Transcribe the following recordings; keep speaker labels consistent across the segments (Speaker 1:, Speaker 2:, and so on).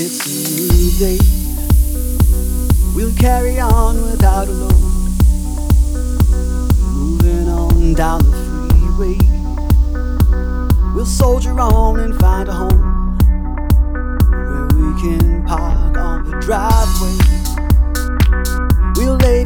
Speaker 1: It's a new day. We'll carry on without a load. Moving on down the freeway. We'll soldier on and find a home where we can park on the driveway. We'll lay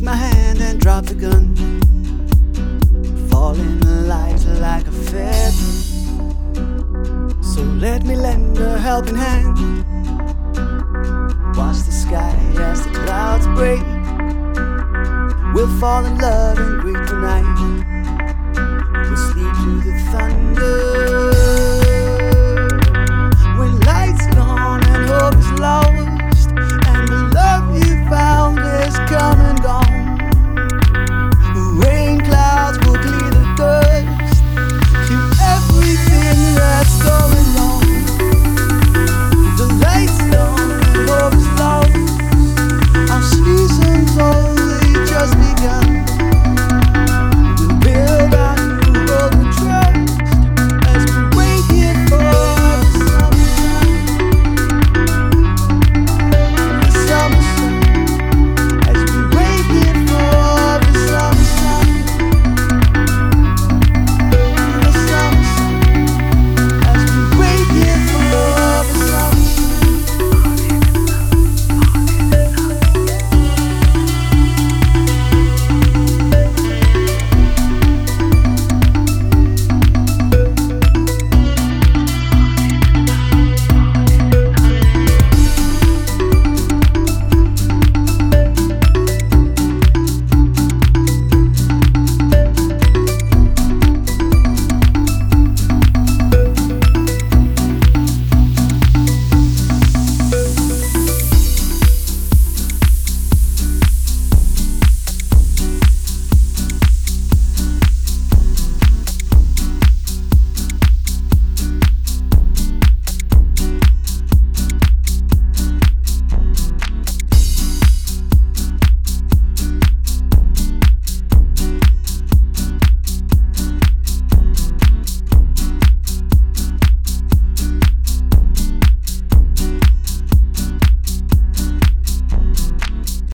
Speaker 1: take my hand and drop the gun. Fall in light like a feather. So let me lend a helping hand. Watch the sky as the clouds break. We'll fall in love and greet the night. We'll sleep through the thunder.